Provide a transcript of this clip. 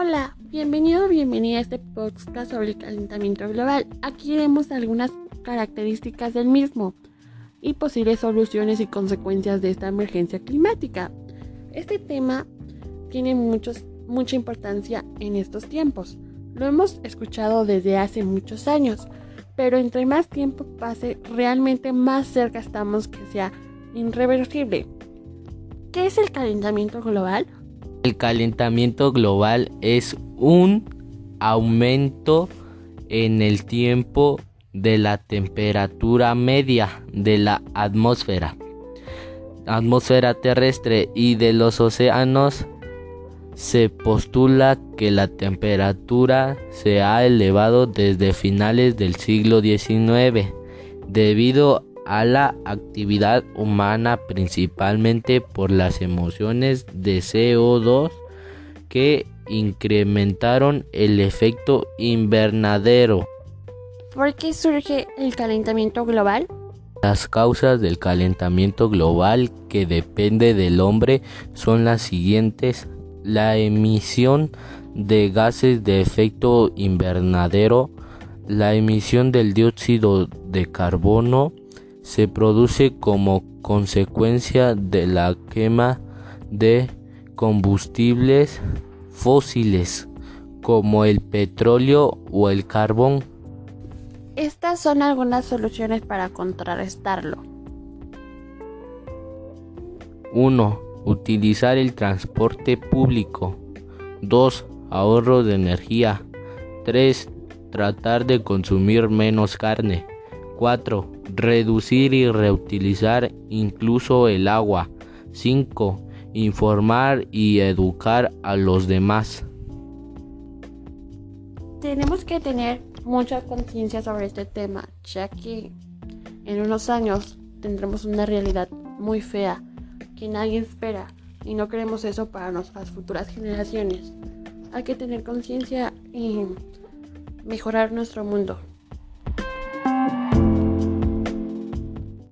Hola, bienvenido o bienvenida a este podcast sobre el calentamiento global. Aquí vemos algunas características del mismo y posibles soluciones y consecuencias de esta emergencia climática. Este tema tiene mucha importancia en estos tiempos. Lo hemos escuchado desde hace muchos años, pero entre más tiempo pase, realmente más cerca estamos que sea irreversible. ¿Qué es el calentamiento global? El calentamiento global es un aumento en el tiempo de la temperatura media de la atmósfera, atmósfera terrestre y de los océanos. Se postula que la temperatura se ha elevado desde finales del siglo XIX debido a la actividad humana principalmente por las emociones de CO2 que incrementaron el efecto invernadero. ¿Por qué surge el calentamiento global? Las causas del calentamiento global que depende del hombre son las siguientes. La emisión de gases de efecto invernadero, la emisión del dióxido de carbono, se produce como consecuencia de la quema de combustibles fósiles como el petróleo o el carbón. Estas son algunas soluciones para contrarrestarlo. 1. Utilizar el transporte público. 2. Ahorro de energía. 3. Tratar de consumir menos carne. 4. Reducir y reutilizar incluso el agua. 5. Informar y educar a los demás. Tenemos que tener mucha conciencia sobre este tema, ya que en unos años tendremos una realidad muy fea que nadie espera y no queremos eso para nuestras futuras generaciones. Hay que tener conciencia y mejorar nuestro mundo.